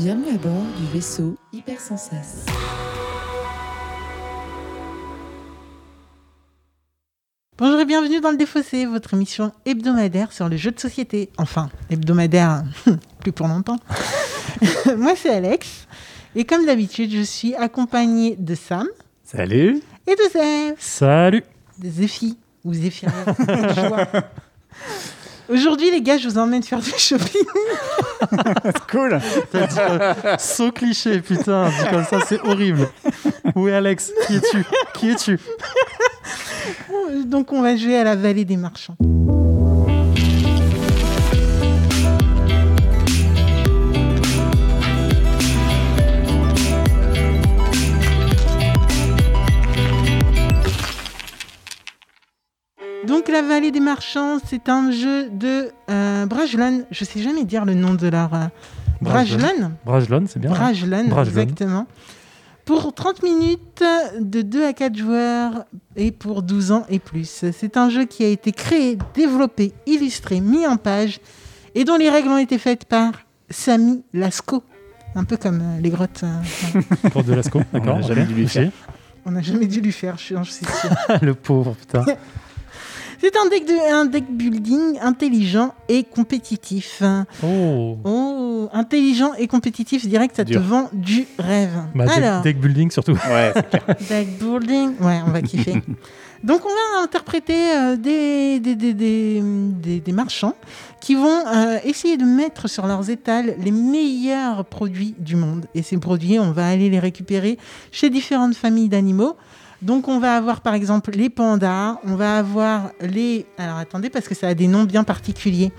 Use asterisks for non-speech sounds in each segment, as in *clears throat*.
Bienvenue à bord du vaisseau Hypersensas. Bonjour et bienvenue dans le Défaussé, votre émission hebdomadaire sur le jeu de société. Enfin, hebdomadaire, *laughs* plus pour longtemps. *laughs* Moi, c'est Alex. Et comme d'habitude, je suis accompagné de Sam Salut et de Zef, Salut de Zephi ou Zéphira. *laughs* Aujourd'hui, les gars, je vous emmène faire du shopping. *laughs* Cool T'as dit, euh, So cliché, putain, dit comme ça, c'est horrible. Où est Alex Qui es-tu? Qui es-tu? Donc, on va jouer à la vallée des marchands. Donc, la vallée des marchands, c'est un jeu de euh, Brajlon. Je sais jamais dire le nom de leur. euh, Brajlon Brajlon, c'est bien. hein Brajlon, Brajlon. exactement. Pour 30 minutes, de 2 à 4 joueurs et pour 12 ans et plus. C'est un jeu qui a été créé, développé, illustré, mis en page et dont les règles ont été faites par Samy Lasco. Un peu comme euh, les grottes. euh, *laughs* Pour de Lascaux, d'accord. On a jamais dû lui faire. on n'a jamais dû lui faire, je suis, je suis sûr. *laughs* Le pauvre, putain. *laughs* C'est un deck, de, un deck building intelligent et compétitif. Oh Oh, intelligent et compétitif, je dirais que ça te vend du rêve. bah, deck- Alors, deck building surtout. Ouais, c'est clair. *laughs* Deck building, ouais, on va kiffer. *laughs* Donc, on va interpréter euh, des, des, des, des, des- des marchands qui vont euh, essayer de mettre sur leurs étals les meilleurs produits du monde. Et ces produits, on va aller les récupérer chez différentes familles d'animaux. Donc, on va avoir par exemple les pandas, on va avoir les. Alors, attendez, parce que ça a des noms bien particuliers.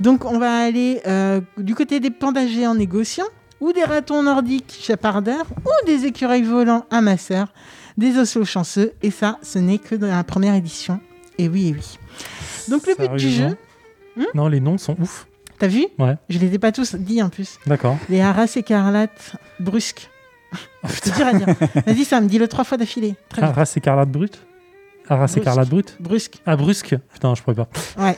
Donc, on va aller euh, du côté des pandas géants négociants, ou des ratons nordiques chapardeurs, ou des écureuils volants amasseurs des osseaux chanceux, et ça, ce n'est que dans la première édition. Et oui, et oui. Donc le but du jeu, Hmm Non, les noms sont ouf. t'as vu? Ouais. Je les ai pas tous dit en plus. D'accord. Les haras écarlates brusques. *laughs* Je te dur à dire. Vas-y Sam, dis-le trois fois d'affilée. Très bien. Arras écarlate brute Arras Brusque. écarlate brute Brusque. Ah, brusque Putain, je pourrais pas. Ouais.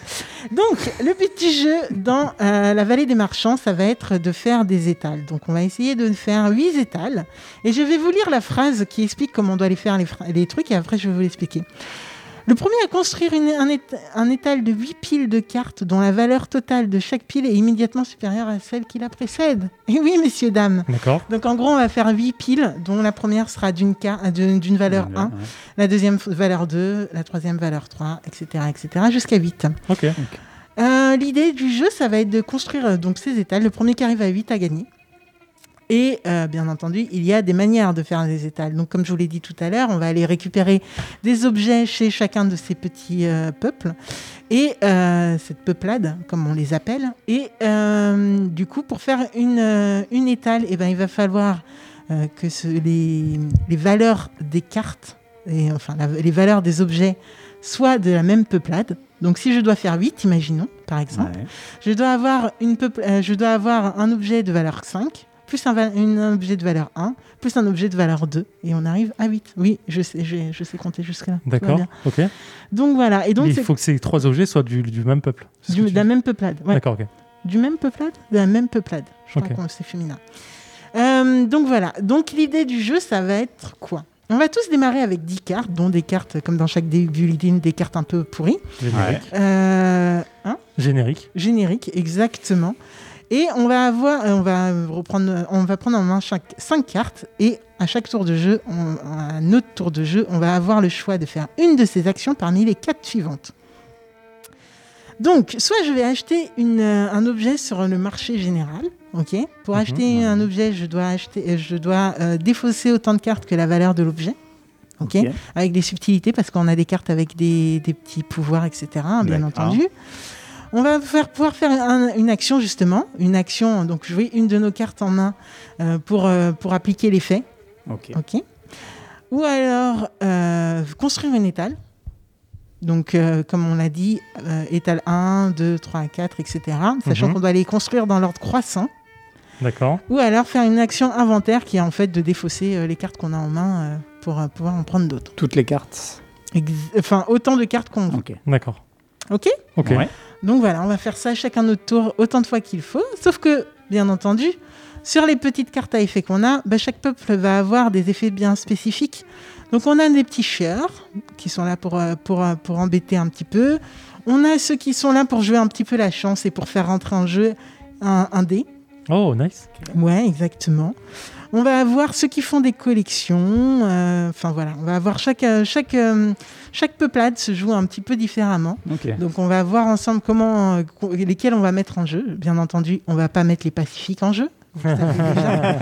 Donc, le du jeu dans euh, la vallée des marchands, ça va être de faire des étals. Donc, on va essayer de faire huit étals. Et je vais vous lire la phrase qui explique comment on doit les faire les trucs et après, je vais vous l'expliquer. Le premier à construire une- un, ét- un étal de 8 piles de cartes dont la valeur totale de chaque pile est immédiatement supérieure à celle qui la précède. *laughs* Et oui, messieurs, dames. D'accord. Donc, en gros, on va faire 8 piles dont la première sera d'une d'une valeur 1, Ouais. la deuxième valeur 2, la troisième valeur 3, etc., etc., jusqu'à 8. Ok. Euh, L'idée du jeu, ça va être de construire euh, donc ces étals. Le premier qui arrive à 8 a gagné. Et euh, bien entendu, il y a des manières de faire des étals. Donc, comme je vous l'ai dit tout à l'heure, on va aller récupérer des objets chez chacun de ces petits euh, peuples et euh, cette peuplade, comme on les appelle. Et du coup, pour faire une, une étale, eh ben, il va falloir que ce- les, les valeurs des cartes, et, enfin la- les valeurs des objets, soient de la même peuplade. Donc, si je dois faire 8, imaginons, par exemple, Ouais. je dois avoir, une euh, je dois avoir un objet de valeur 5, plus un, va- une- un objet de valeur 1, plus un objet de valeur 2, et on arrive à 8. Oui, je sais, je, je sais compter jusque-là. D'accord. Ok. Donc voilà, et donc il faut que ces trois objets soient du, du même peuple. Du- de la même peuplade. Ouais. D'accord, ok. Du même peuplade De la même peuplade. Je crois Ok. que c'est féminin. Euh, donc voilà, donc l'idée du jeu, ça va être quoi? On va tous démarrer avec 10 cartes, dont des cartes, comme dans chaque building, des cartes un peu pourries. Générique. Euh, hein? Générique. générique, exactement. Et on va avoir, on va reprendre, on va prendre en main chaque 5 cartes et à chaque tour de jeu, on- à un autre tour de jeu, on va avoir le choix de faire une de ces actions parmi les quatre suivantes. Donc, soit je vais acheter une, euh, un objet sur le marché général, ok? Pour Mhm, acheter un objet, je dois acheter, euh, je dois euh, défausser autant de cartes que la valeur de l'objet, ok? Ok. avec des subtilités parce qu'on a des cartes avec des, des petits pouvoirs, etc. Bien D'accord. entendu. On va faire, pouvoir faire un- une action justement, une action, donc jouer une de nos cartes en main euh, pour, euh, pour appliquer l'effet, Ok. ok Ou alors euh, construire une étale. Donc, euh, comme on l'a dit, euh, étale 1, 2, 3, 4, etc. Sachant Mhm. qu'on doit les construire dans l'ordre croissant. D'accord. Ou alors faire une action inventaire qui est en fait de défausser euh, les cartes qu'on a en main euh, pour euh, pouvoir en prendre d'autres. Toutes les cartes. Ex- enfin, autant de cartes qu'on veut. Ok. D'accord. Ok? Ok. Ouais. Donc voilà, on va faire ça chacun notre tour autant de fois qu'il faut. Sauf que bien entendu. Sur les petites cartes à effets qu'on a, bah, chaque peuple va avoir des effets bien spécifiques. Donc on a des petits chieurs qui sont là pour, euh, pour, euh, pour embêter un petit peu. On a ceux qui sont là pour jouer un petit peu la chance et pour faire rentrer en jeu un, un dé. Oh, nice. Ouais, exactement. On va avoir ceux qui font des collections. euh, Enfin voilà, on va avoir chaque, euh, chaque, euh, chaque peuplade se joue un petit peu différemment. Donc on va voir ensemble comment, co- lesquels on va mettre en jeu. Bien entendu, on va pas mettre les pacifiques en jeu. Vous le savez déjà.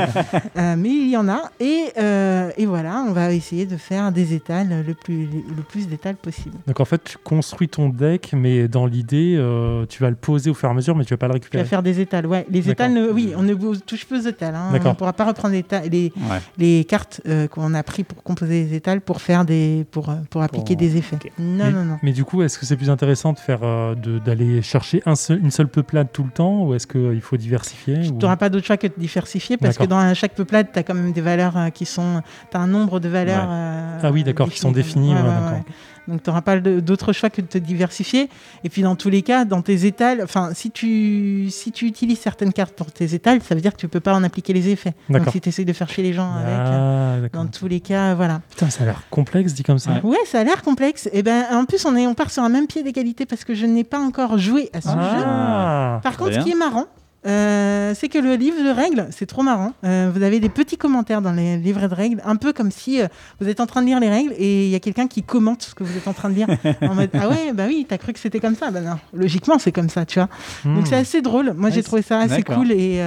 *laughs* Euh, mais il y en a. Et, euh, et voilà, on va essayer de faire des étals le plus, le plus d'étals possible. Donc en fait, tu construis ton deck, mais dans l'idée, euh, tu vas le poser au fur et à mesure, mais tu vas pas le Tu vas récupérer. faire des étals, ouais. Les étals, ne- oui, on ne touche plus aux étals. hein. On ne pourra pas reprendre les, les, Ouais. les cartes euh, qu'on a pris pour composer les étals pour faire des pour, pour appliquer des effets. Non, mais, non, non. mais du coup, est-ce que c'est plus intéressant de faire euh, de- d'aller chercher un seul- une seule peuplade tout le temps, ou est-ce qu'il faut diversifier Tu ou- n'auras pas d'autre choix que de diversifier parce que dans chaque peuplade, tu as quand même des valeurs euh, qui sont. Tu as un nombre de valeurs. Ouais. euh, Ah oui, d'accord, qui sont définies. Ouais, ouais, ouais, d'accord. ouais. Donc tu n'auras pas d'autre choix que de te diversifier. Et puis dans tous les cas, dans tes étals, enfin, si tu, si tu utilises certaines cartes pour tes étals, ça veut dire que tu peux pas en appliquer les effets. Donc si tu essayes de faire chier les gens avec. euh, Ah, d'accord. Dans tous les cas, voilà. Putain, ça a l'air complexe dit comme ça. Ouais. Ouais, ça a l'air complexe. Et ben, en plus, on, est, on part sur un même pied d'égalité parce que je n'ai pas encore joué à ce jeu. Ah, Par contre, bien. ce qui est marrant, euh, c'est que le livre de règles, c'est trop marrant. Euh, vous avez des petits commentaires dans les livres de règles, un peu comme si euh, vous êtes en train de lire les règles et il y a quelqu'un qui commente ce que vous êtes en train de lire. *laughs* en mode Ah ouais, bah oui, t'as cru que c'était comme ça. Bah non, logiquement, c'est comme ça, tu vois. hmm. Donc c'est assez drôle. Moi, j'ai trouvé ça assez cool et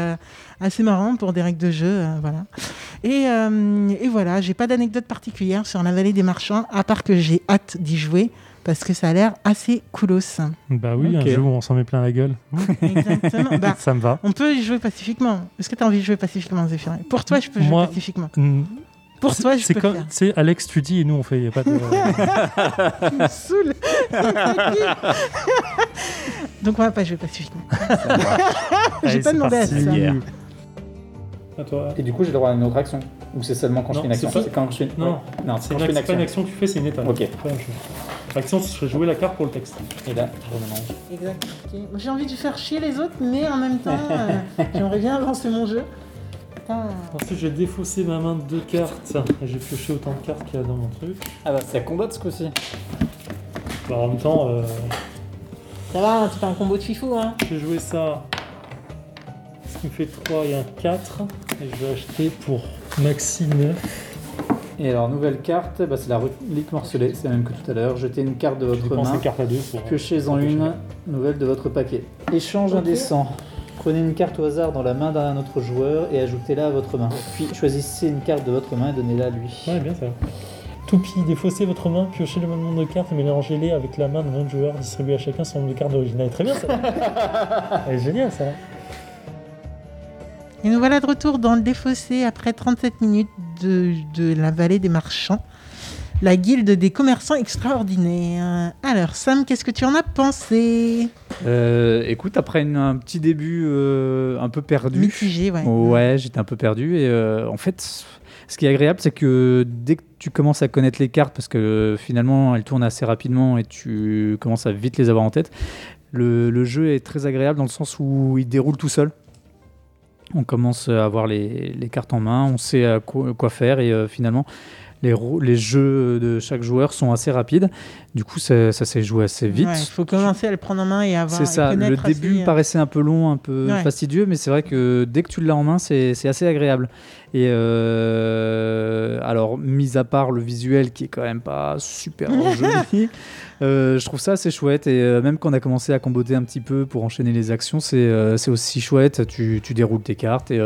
assez marrant pour des règles de jeu. euh, voilà. Et, euh, et voilà, j'ai pas d'anecdote particulière sur la vallée des marchands, à part que j'ai hâte d'y jouer parce que ça a l'air assez coolos. Bah oui, un jeu où on s'en met plein la gueule. *laughs* Exactement. Bah, ça me va. on peut y jouer pacifiquement. Est-ce que tu as envie de jouer pacifiquement, Zéphirin? Pour toi, je peux jouer Moi- pacifiquement. Pour toi, je c'est peux comme, faire. tu sais, Alex, tu dis et nous on fait. Y a pas de... *laughs* Tu me saoules. *laughs* Donc on va pas jouer pacifiquement. J'ai pas c'est demandé à ça. Guerre. À toi. Et du coup, j'ai le droit à une autre action Ou c'est seulement quand je fais une action c'est pas- C'est quand je fais une... Non. ouais. Non, c'est C'est une, je fais une action- pas une action. que tu fais, c'est une étape. Ok. C'est. L'action, ce serait jouer la carte pour le texte. Et là, je remélange. Exact. J'ai envie de faire chier les autres, mais en même temps, euh, *laughs* j'aimerais bien avancer mon jeu. Putain. Ensuite, je vais défausser ma main de deux cartes. Et je vais piocher autant de cartes qu'il y a dans mon truc. Ah bah, ça combat ce coup-ci. Bah, en même temps, euh, Ça va, c'est pas un combo de fifou, hein je vais jouer ça. Ce qui me fait 3 et un 4. Et je vais acheter pour maxi 9. Et alors, nouvelle carte, bah, c'est la relique morcelée, c'est la même que tout à l'heure. Jetez une carte de votre main, les cartes à deux pour. piochez-en une nouvelle de votre paquet. Échange Ok. indécent. Prenez une carte au hasard dans la main d'un autre joueur et ajoutez-la à votre main. Puis choisissez une carte de votre main et donnez-la à lui. Ouais, bien ça. Toupie, défaussez votre main, piochez le même nombre de cartes et mélangez-les avec la main de votre joueur. Distribuez à chacun son nombre de cartes d'origine. Très bien ça. *laughs* Elle est génial ça. Et nous voilà de retour dans le défaussé après 37 minutes de, de la vallée des marchands. La guilde des commerçants extraordinaires. Alors, Sam, qu'est-ce que tu en as pensé? Euh, écoute, après une- un petit début euh, un peu perdu. Mitigé, ouais. Ouais, j'étais un peu perdu. Et euh, en fait, ce qui est agréable, c'est que dès que tu commences à connaître les cartes, parce que finalement, elles tournent assez rapidement et tu commences à vite les avoir en tête, le, le jeu est très agréable dans le sens où il déroule tout seul. On commence à avoir les, les cartes en main, on sait à quoi, quoi faire et euh, finalement, les, les jeux de chaque joueur sont assez rapides. Du coup, ça, ça s'est joué assez vite. Il faut commencer à le prendre en main et avoir. C'est ça, le début assez, euh, paraissait un peu long, un peu Ouais. fastidieux, mais c'est vrai que dès que tu l'as en main, c'est assez agréable. Et euh, alors, mis à part le visuel qui est quand même pas super *laughs* joli, euh, je trouve ça assez chouette. Et euh, même quand on a commencé à comboter un petit peu pour enchaîner les actions, c'est aussi chouette. Tu, tu déroules tes cartes et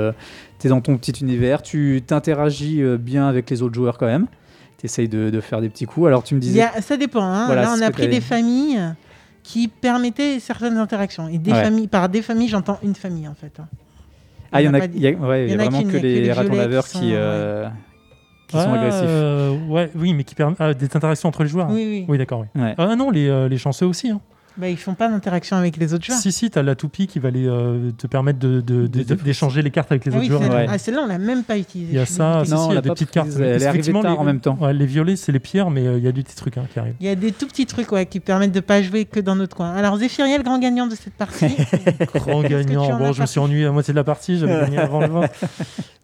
tu es dans ton petit univers, tu t'interagis bien avec les autres joueurs quand même. Tu essayes de, de faire des petits coups. Alors, tu me disais. a- ça dépend. hein. Voilà, Là, on a pris des familles qui permettaient certaines interactions. Et des Ouais. familles, par des familles, j'entends une famille en fait. Ah, il y en a, il y a, ouais, y a vraiment que les ratons laveurs qui qui, sont, euh, qui sont Ah, agressifs. euh, ouais, oui, mais qui permettent ah, des interactions entre les joueurs. Oui, oui. Oui, d'accord. Oui. Ouais. Ah non, les, euh, les chanceux aussi. hein. Bah, ils font pas d'interaction avec les autres joueurs. Si, si, t'as la toupie qui va euh, te permettre de- de- de- de- d'échanger les cartes avec les ah autres oui, joueurs. celle-là, Ouais. ah, celle-là, on l'a même pas utilisée. Il y a ça, dégoûtée. si, Non, si, on il y a des petites cartes. elle est les- en même temps. Ouais, les violets, c'est les pires, mais euh, il y a des petits trucs hein, qui arrivent. Il y a des tout petits trucs ouais, qui permettent de pas jouer que dans notre coin. Alors, Zéphiriel, grand gagnant de cette partie. *laughs* Grand gagnant. Bon, je me suis ennuyé à moitié de la partie, j'avais gagné avant le 20. *laughs*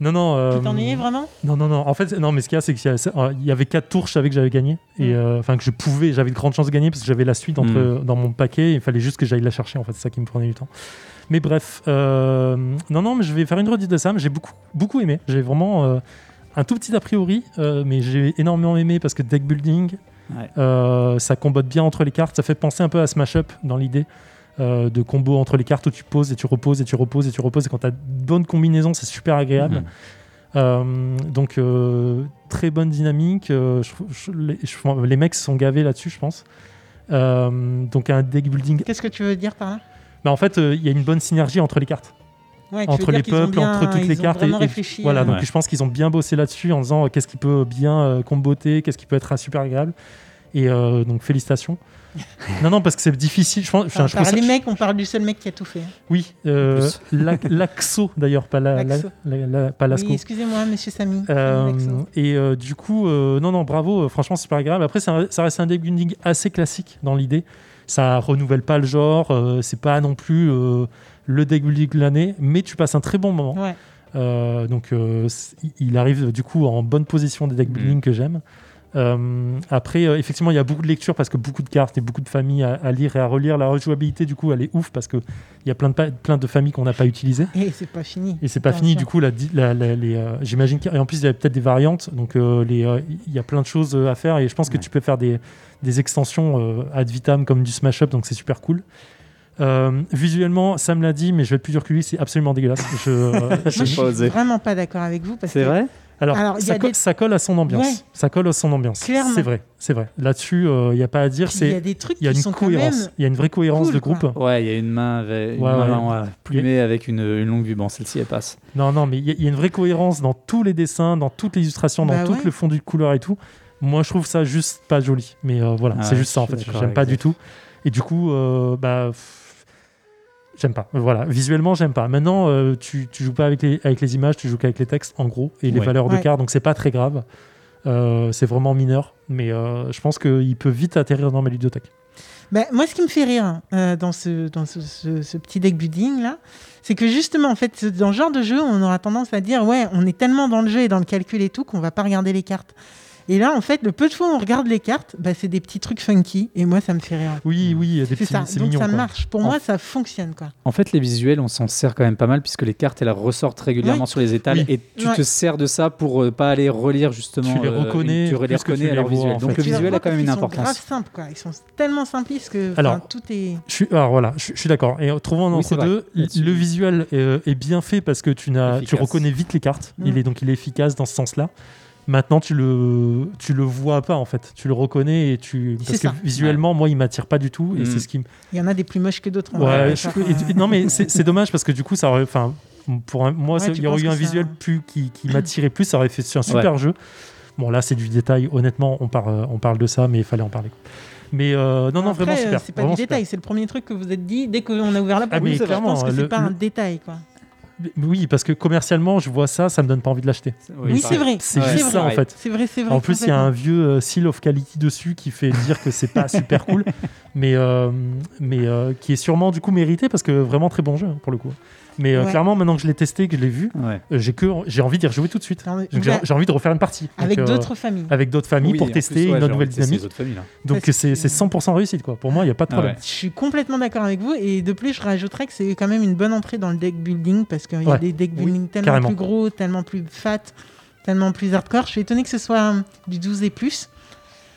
Non, non. euh, Tu t'en es vraiment? Non, non, non. En fait, non, mais ce qu'il y a, c'est qu'il y, euh, avait quatre tours, je savais que j'avais gagné. Et Mm. enfin, que je pouvais, j'avais de grandes chances de gagner parce que j'avais la suite Mm. dans mon paquet. Il fallait juste que j'aille la chercher, en fait. C'est ça qui me prenait du temps. Mais bref, euh, non, non, mais je vais faire une redite de mais J'ai beaucoup, beaucoup aimé. J'ai vraiment euh, un tout petit a priori, euh, mais j'ai énormément aimé parce que deck building, Ouais. ça combote bien entre les cartes. Ça fait penser un peu à Smash Up dans l'idée. de combo entre les cartes où tu poses et tu reposes et tu reposes et tu reposes et quand tu as de bonnes combinaisons c'est super agréable euh, donc euh, très bonne dynamique. euh, je- je- les, je- les mecs sont gavés là-dessus, je pense. Euh, donc un deck building. Qu'est-ce que tu veux dire par là? Bah, en fait, euh, il y a une bonne synergie entre les cartes, Ouais, entre les peuples, bien- entre toutes les cartes. et- et- réfléchi, voilà, euh, donc je pense qu'ils ont bien bossé là-dessus en disant euh, qu'est-ce qui peut bien euh, comboter, qu'est-ce qui peut être super agréable. Et euh, donc félicitations. *laughs* non, non, parce que c'est difficile. Je pense, Enfin, je par ça- les mecs, on parle du seul mec qui a tout fait. Oui, euh, *laughs* l'Axo d'ailleurs, pas la, la- L'Axo. la- la- pas l'Asco. Oui, excusez-moi, monsieur Samy. Euh, et euh, du coup, euh, non, non, bravo, franchement, c'est super agréable. Après, ça, ça reste un deck building assez classique dans l'idée. Ça renouvelle pas le genre, euh, c'est pas non plus euh, le deck building de l'année, mais tu passes un très bon moment. Ouais. Euh, donc, euh, il arrive du coup en bonne position des deck building que j'aime. Euh, après, euh, effectivement, il y a beaucoup de lectures parce que beaucoup de cartes et beaucoup de familles à, à lire et à relire. La rejouabilité, du coup, elle est ouf parce qu'il y a plein de, pa- plein de familles qu'on n'a pas utilisées. Et c'est pas fini. Et c'est pas Attention. fini, du coup, la, di- la- la- les, euh, j'imagine qu'en plus, il y a peut-être des variantes, donc euh, euh, il y a plein de choses à faire, et je pense que tu peux faire des, des extensions euh, ad vitam comme du Smash Up, donc c'est super cool. Euh, visuellement, Sam l'a dit, mais je vais être plus dur que lui, c'est absolument dégueulasse. Je, euh, *laughs* Moi, je- je suis vraiment pas d'accord avec vous parce C'est que vrai? Alors, ça, a co- des- ça colle à son ambiance. Ouais. Ça colle à son ambiance. Clairement. C'est vrai, c'est vrai. Là-dessus, euh, il n'y a pas à dire. Il y a des trucs il y a qui une sont quand cohérence. même Il y a une vraie cohérence cool, de quoi. groupe. Ouais, il y a une main, avec, une Ouais, main ouais. ouais, plumée avec une, une longue vue. Bon, celle-ci, elle passe. Non, non, mais il y, a- il y a une vraie cohérence dans tous les dessins, dans toutes les illustrations, dans Bah tout ouais. le fond du couleur et tout. Moi, je trouve ça juste pas joli. Mais euh, voilà, Ah c'est ouais, juste ça en fait. J'aime pas du tout. Et du coup, euh, bah. pff, J'aime pas. Voilà, visuellement, j'aime pas. Maintenant, euh, tu, tu joues pas avec les, avec les images, tu joues qu'avec les textes, en gros, et les Ouais. valeurs de Ouais. cartes, donc c'est pas très grave. Euh, c'est vraiment mineur, mais euh, je pense qu'il peut vite atterrir dans ma ludothèque. Bah, moi, ce qui me fait rire euh, dans, ce, dans ce, ce- ce petit deck building là, c'est que justement, en fait, dans ce genre de jeu, on aura tendance à dire ouais, on est tellement dans le jeu et dans le calcul et tout qu'on va pas regarder les cartes. Et là, en fait, le peu de fois où on regarde les cartes, bah, c'est des petits trucs funky et moi, ça me fait rire. Oui, oui, il y a des C'est petits, ça. c'est Donc mignon. ça quoi. marche. Pour En- moi, ça fonctionne quoi. En fait, les visuels, on s'en sert quand même pas mal puisque les cartes, elles ressortent régulièrement Oui. sur les étals Oui. et tu Ouais. te sers de ça pour euh, pas aller relire justement. Tu les euh, reconnais tu les reconnais à leur vois, visuel. en Donc fait. le visuel a quand même une qu'ils sont grave importance. simples quoi. Ils sont tellement simplistes que Alors, tout est. Je suis, alors voilà, je, je suis d'accord. Et trouvons entre deux. Le visuel est, est bien fait parce que tu, reconnais vite les cartes. Il est donc il est efficace dans ce sens-là. Maintenant, tu le, tu le vois pas en fait. Tu le reconnais et tu parce que ça. visuellement, moi, il m'attire pas du tout et Mm. c'est ce qui me. Il y en a des plus moches que d'autres. on Ouais, je- et- euh, non mais c'est, dommage parce que du coup, ça aurait, enfin, pour un- moi, Ouais, ça- il y aurait eu un ça- visuel plus qui, qui m'attirait plus. Ça aurait fait un super jeu. Bon, là, c'est du détail. Honnêtement, on parle, on parle de ça, mais il fallait en parler. Mais euh, non, non, Après, vraiment euh, super. C'est pas du super. détail, c'est le premier truc que vous êtes dit dès qu'on a ouvert la Ah, porte. mais Oui, je clairement, pense que c'est le- pas un détail quoi. Oui, parce que commercialement, je vois ça, ça me donne pas envie de l'acheter. Oui, c'est vrai. C'est Ouais, juste ça en pareil. fait. C'est vrai, c'est vrai. En plus, il y a un vieux euh, seal of quality dessus qui fait dire que c'est pas super cool, *laughs* mais, euh, mais euh, qui est sûrement du coup mérité parce que vraiment très bon jeu hein, pour le coup. Mais euh, Ouais. clairement, maintenant que je l'ai testé, que je l'ai vu, Ouais. euh, j'ai que j'ai envie d'y rejouer tout de suite. Donc, j'ai envie de refaire une partie. Donc, Avec euh, d'autres familles. avec d'autres familles Oui, pour tester plus, ouais, une nouvelle dynamique. familles. Donc c'est que- c'est 100% réussite quoi. Pour moi, il n'y a pas de Ah problème. ouais. Je suis complètement d'accord avec vous et de plus je rajouterais que c'est quand même une bonne entrée dans le deck building parce qu'il y a Ouais. des deck Oui, building tellement carrément. plus gros, tellement plus fat, tellement plus hardcore. Je suis étonné que ce soit du 12 et plus.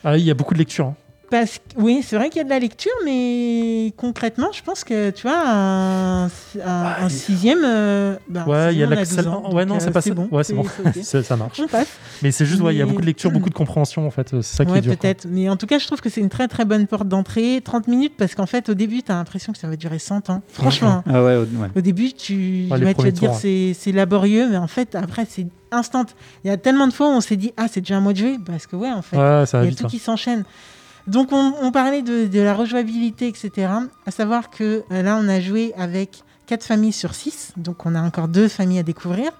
Ah, il y a beaucoup de lectures. hein. Parce que, oui, c'est vrai qu'il y a de la lecture, mais concrètement, je pense que tu vois, un, un- un sixième. euh, ben, un Ouais, il y a sixième, on l'accès- 12 ans, ouais, non, c'est euh, pas ça. bon. Ouais, c'est bon. *laughs* Ça, marche. On passe. Mais c'est juste, ouais, il y a beaucoup de lecture, beaucoup de *clears throat* compréhension en fait. C'est ça qui Ouais, est dur. peut-être. Mais en tout cas, je trouve que c'est une très très bonne porte d'entrée. 30 minutes, parce qu'en fait, au début, tu as l'impression que ça va durer 100 ans. Franchement. hein. Ah ouais, ouais. Au début, tu, Ouais, les ouais, tu vas te dire c'est c'est laborieux, mais en fait, après, c'est instant. Il y a tellement de fois où on s'est dit, ah, c'est déjà un mois de jeu, parce que ouais, en fait, il y a tout hein. qui s'enchaîne. Donc on, on parlait de, de la rejouabilité, etc. À savoir que euh, là, on a joué avec quatre familles sur 6, donc on a encore deux familles à découvrir.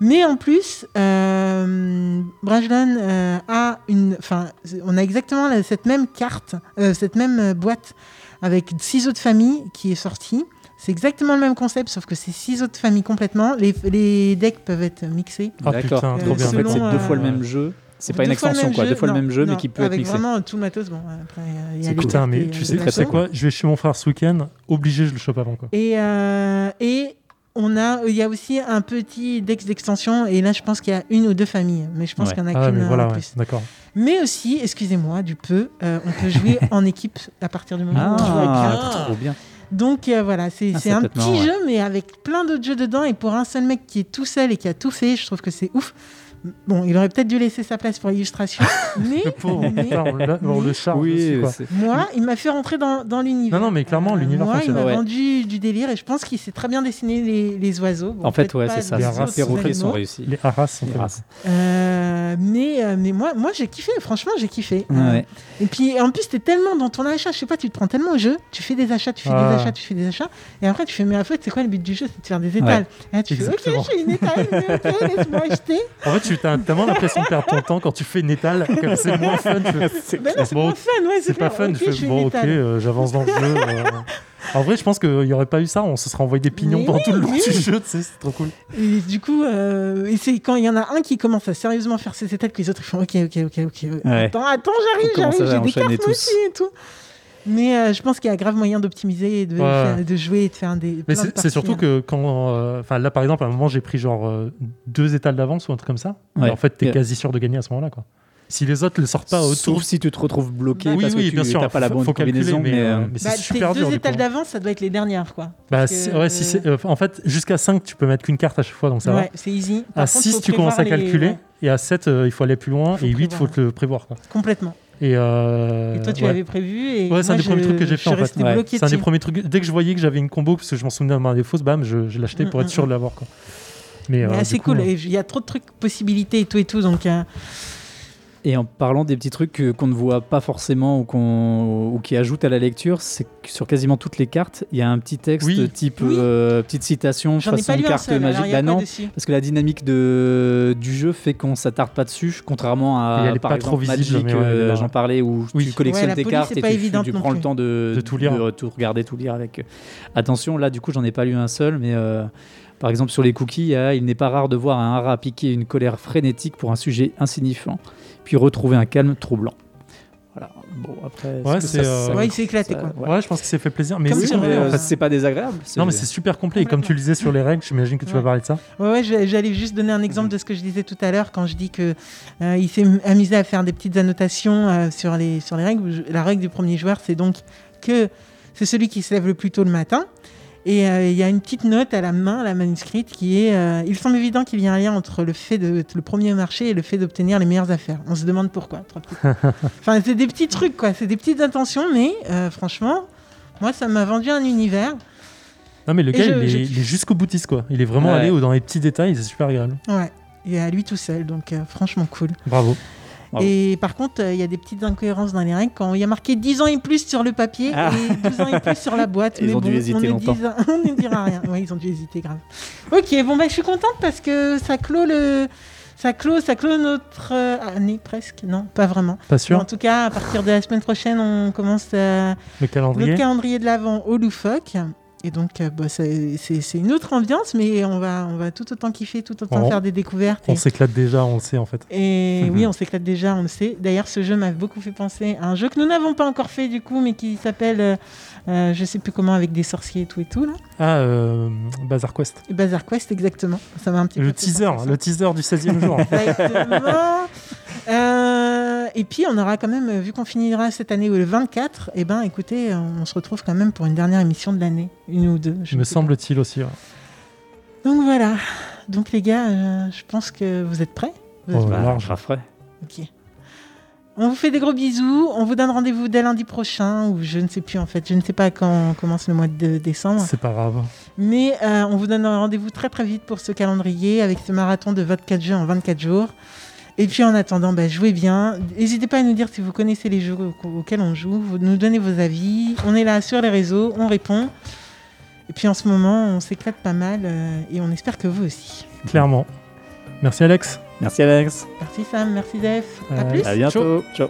Mais en plus, euh, Brajlon euh, a une, enfin, on a exactement la- cette même carte, euh, cette même euh, boîte avec six autres familles qui est sortie. C'est exactement le même concept, sauf que c'est six autres familles complètement. Les, les decks peuvent être mixés. Ah, D'accord. putain, trop en bien. fait, c'est deux fois le euh, même jeu. C'est pas une extension, quoi. jeu, Deux fois le même jeu, mais qui peut être avec mixé. vraiment tout le matos. Bon, après, euh, il y a les Écoute, cartes mais et, tu sais, tu sais quoi Je vais chez mon frère ce week-end. Obligé, je le chope avant. Quoi. Et, euh, et on a, il y a aussi un petit dex d'extension. Et là, je pense qu'il y a une ou deux familles. Mais je pense Ouais. qu'il y en a Ah, qu'une mais euh, voilà, en ouais, plus. d'accord. Mais aussi, excusez-moi, du peu, euh, on peut jouer *laughs* en équipe à partir du moment où on joue à Ah, trop bien. Donc euh, voilà, c'est Ah, un petit ouais. jeu, mais avec plein d'autres jeux dedans. Et pour un seul mec qui est tout seul et qui a tout fait, je trouve que c'est ouf. Bon, il aurait peut-être dû laisser sa place pour l'illustration, *laughs* mais, pauvre, mais putain, on, l'a- on le dessus, Oui, quoi. moi, il m'a fait rentrer dans, dans l'univers. Non, non, mais clairement, l'univers Moi, il m'a Ouais. vendu du délire et je pense qu'il sait très bien dessiner les, les oiseaux. Bon, En fait, ouais, c'est ça. les perroquets sont réussis. Les haras sont races. Euh, mais, euh, mais moi, moi j'ai kiffé, franchement, j'ai kiffé. Ouais, ouais. Et puis, en plus, t'es tellement dans ton achat, je sais pas, tu te prends tellement au jeu, tu fais des achats, tu fais Ah. des achats, tu fais des achats, et après, tu fais, mais en fait, c'est quoi le but du jeu? C'est de faire des étals. Et là, tu Exactement. fais, ok, j'ai une étale, mais ok, laisse-moi acheter. En fait, tu as tellement l'impression de perdre ton temps quand tu fais une étale que c'est moins fun. *laughs* Tu Ben c'est Bon, pas fun, ouais, c'est pas fun. Ok, je fais, bon, ok, euh, j'avance dans le jeu. euh. En vrai, je pense qu'il n'y aurait pas eu ça. On se serait envoyé des pignons Mais pendant oui, tout le long mais du oui. jeu. Tu sais, c'est trop cool. Et du coup, euh, et c'est quand il y en a un qui commence à sérieusement faire ses étals que les autres ils font ok, ok, ok, ok. Ouais. Attends, attends, j'arrive, j'arrive, j'ai des cartes aussi et tout. Mais euh, je pense qu'il y a grave moyen d'optimiser et de, Ouais. faire- de jouer et de faire des. Mais c'est surtout hein. que quand. euh, Enfin, là, par exemple, à un moment, j'ai pris genre euh, deux étals d'avance ou un truc comme ça. Ouais. Et en fait, t'es Yeah. quasi sûr de gagner à ce moment-là. quoi. Si les autres le sortent pas autour. Sauf si tu te retrouves bloqué oui, parce oui, que tu bien sûr. n'as pas la faut- bonne faut calculer, combinaison. mais, mais, euh, mais Bah, c'est tes super deux dur. du étals d'avance, ça doit être les dernières, quoi. Bah, Parce si- que, ouais, si euh, c'est- euh, en fait, jusqu'à 5, tu peux mettre qu'une carte à chaque fois, donc ça va. c'est easy. Par À contre, 6, faut tu commences à les- calculer. Et à 7, il faut aller plus loin. Faut et 8, il faut prévoir. le prévoir. Quoi. complètement. Et, euh, Et toi, tu ouais. l'avais prévu. Et Ouais, c'est un des premiers trucs que j'ai fait, en fait. Ouais. C'est un des premiers trucs. Dès que je voyais que j'avais une combo, parce que je m'en souvenais dans des fausses, bam, je, je l'achetais pour Mm, être sûr mm, de l'avoir. Quoi. Mais, euh, Mais c'est cool. euh, Il y a trop de trucs, possibilités et tout et tout. Donc, euh, Et en parlant des petits trucs qu'on ne voit pas forcément ou, qu'on, ou qui ajoutent à la lecture, c'est que sur quasiment toutes les cartes, il y a un petit texte Oui. type Oui. euh, petite citation, j'en façon carte seul. magique. Bah non, parce que la dynamique de, du jeu fait qu'on s'attarde pas dessus, contrairement à par pas exemple trop visible, Magic, ouais, euh, j'en parlais, où Oui. tu collectionnes Ouais, tes cartes et tu, tu prends plus. le temps de, De tout lire. de tout regarder, tout lire avec attention. Là, du coup, j'en ai pas lu un seul, mais euh, par exemple sur les cookies, il n'est pas rare de voir un haras piquer une colère frénétique pour un sujet insignifiant, puis retrouver un calme troublant. Voilà. Bon, après, Ouais, c'est, ça- euh, ça- Ouais, il s'est éclaté, ça- quoi. ouais. Ouais, je pense que c'est fait plaisir. Mais c'est veux, en euh, fait. pas désagréable. Non, mais c'est super complet. Et comme tu le disais sur les règles, j'imagine que tu vas parler de ça. Ouais, j'allais juste donner un exemple de ce que je disais tout à l'heure quand je dis que euh, il s'est amusé à faire des petites annotations euh, sur les sur les règles. La règle du premier joueur, c'est donc que c'est celui qui se lève le plus tôt le matin. Et euh, il y a une petite note à la main, à la manuscrite, qui est euh, Il semble évident qu'il y a un lien entre le fait de le premier marché et le fait d'obtenir les meilleures affaires. On se demande pourquoi. *laughs* Enfin, c'est des petits trucs, quoi. C'est des petites intentions, mais euh, franchement, moi, ça m'a vendu un univers. Non, mais le gars, je- il, est, je- il est jusqu'au boutiste, quoi. Il est vraiment Ouais. allé dans les petits détails. C'est super agréable. Ouais. Et à lui tout seul, donc euh, franchement cool. Bravo. Et par contre, euh, il y a des petites incohérences dans les règles. Quand il y a marqué 10 ans et plus sur le papier Ah. et 12 ans et plus sur la boîte. *laughs* Ils mais ont dû hésiter on ne longtemps. disa- *laughs* on ne dira rien. Oui, ils ont dû hésiter grave. Ok, bon, bah, je suis contente parce que ça clôt le. Ça clôt, ça clôt notre euh, année presque. Non, pas vraiment. Pas Mais sûr en tout cas, à partir de la semaine prochaine, on commence euh, Le calendrier notre calendrier de l'avant au loufoque. Et donc, euh, bah, c'est une autre ambiance, mais on va, on va tout autant kiffer, tout autant On- faire des découvertes. On et- s'éclate déjà, on le sait, en fait. et Mhm. oui, on s'éclate déjà, on le sait. D'ailleurs, ce jeu m'a beaucoup fait penser à un jeu que nous n'avons pas encore fait du coup, mais qui s'appelle, euh, euh, je sais plus comment, avec des sorciers et tout et tout là. Ah, euh, Bazar Quest. Et Bazar Quest, exactement. Ça m'a un petit peu Le fait teaser, le teaser du 16e jour. *laughs* Exactement. Euh, et puis, on aura quand même, vu qu'on finira cette année le 24, et ben, écoutez, on se retrouve quand même pour une dernière émission de l'année, une ou deux. je me semble-t-il aussi. ouais. Donc voilà. Donc les gars, euh, je pense que vous êtes prêts? Vous êtes Oh, Bah, large. frais. Ok. On vous fait des gros bisous. On vous donne rendez-vous dès lundi prochain, ou je ne sais plus en fait. Je ne sais pas quand commence le mois de décembre. C'est pas grave. Mais euh, on vous donne rendez-vous très très vite pour ce calendrier avec ce marathon de 24 jeux en 24 jours. Et puis en attendant, bah, jouez bien. N'hésitez pas à nous dire si vous connaissez les jeux au- auxquels on joue, vous nous donnez vos avis. On est là sur les réseaux, on répond. Et puis en ce moment, on s'éclate pas mal euh, et on espère que vous aussi. Clairement. Merci Alex. Merci Alex. Merci Sam, merci Def. À Euh, plus. À bientôt. Ciao.